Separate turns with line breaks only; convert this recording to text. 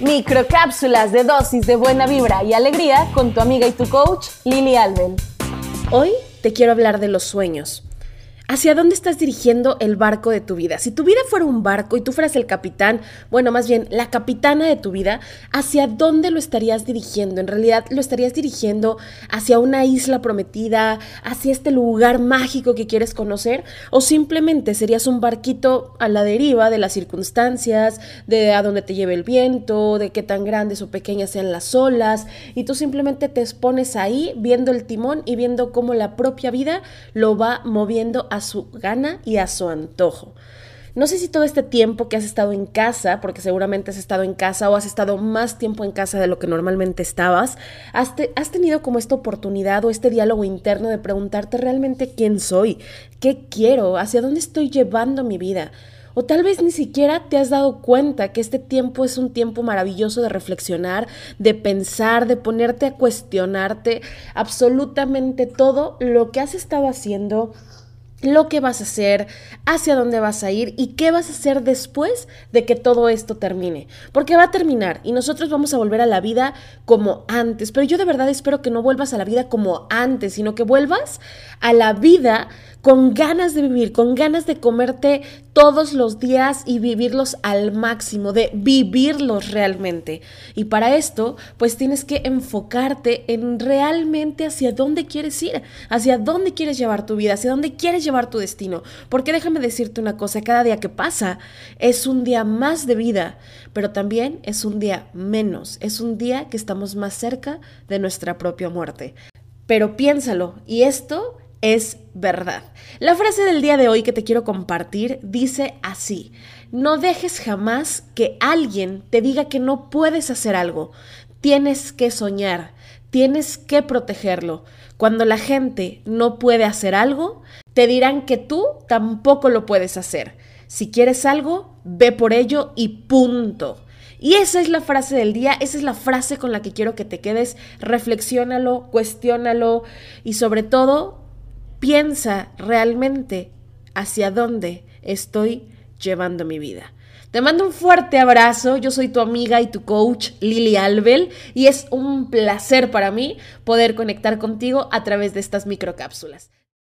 Microcápsulas de dosis de buena vibra y alegría con tu amiga y tu coach Lili Alben.
Hoy te quiero hablar de los sueños. ¿Hacia dónde estás dirigiendo el barco de tu vida? Si tu vida fuera un barco y tú fueras el capitán, bueno, más bien la capitana de tu vida, ¿hacia dónde lo estarías dirigiendo? En realidad lo estarías dirigiendo hacia una isla prometida, hacia este lugar mágico que quieres conocer, o simplemente serías un barquito a la deriva de las circunstancias, de a dónde te lleve el viento, de qué tan grandes o pequeñas sean las olas, y tú simplemente te expones ahí viendo el timón y viendo cómo la propia vida lo va moviendo a su gana y a su antojo. No sé si todo este tiempo que has estado en casa, porque seguramente has estado en casa o has estado más tiempo en casa de lo que normalmente estabas, has, has, tenido como esta oportunidad o este diálogo interno de preguntarte realmente quién soy, qué quiero, hacia dónde estoy llevando mi vida. O tal vez ni siquiera te has dado cuenta que este tiempo es un tiempo maravilloso de reflexionar, de pensar, de ponerte a cuestionarte absolutamente todo lo que has estado haciendo lo que vas a hacer, hacia dónde vas a ir y qué vas a hacer después de que todo esto termine. Porque va a terminar y nosotros vamos a volver a la vida como antes. Pero yo de verdad espero que no vuelvas a la vida como antes, sino que vuelvas a la vida con ganas de vivir, con ganas de comerte todos los días y vivirlos al máximo, de vivirlos realmente. Y para esto, pues tienes que enfocarte en realmente hacia dónde quieres ir, hacia dónde quieres llevar tu vida, hacia dónde quieres llevar tu destino. Porque déjame decirte una cosa, cada día que pasa es un día más de vida, pero también es un día menos, es un día que estamos más cerca de nuestra propia muerte. Pero piénsalo, y esto es verdad. La frase del día de hoy que te quiero compartir dice así, no dejes jamás que alguien te diga que no puedes hacer algo, tienes que soñar, tienes que protegerlo. Cuando la gente no puede hacer algo, te dirán que tú tampoco lo puedes hacer. Si quieres algo, ve por ello y punto. Y esa es la frase del día, esa es la frase con la que quiero que te quedes. Reflexiónalo, cuestiónalo y sobre todo piensa realmente hacia dónde estoy llevando mi vida. Te mando un fuerte abrazo, yo soy tu amiga y tu coach Lili Albel y es un placer para mí poder conectar contigo a través de estas microcápsulas.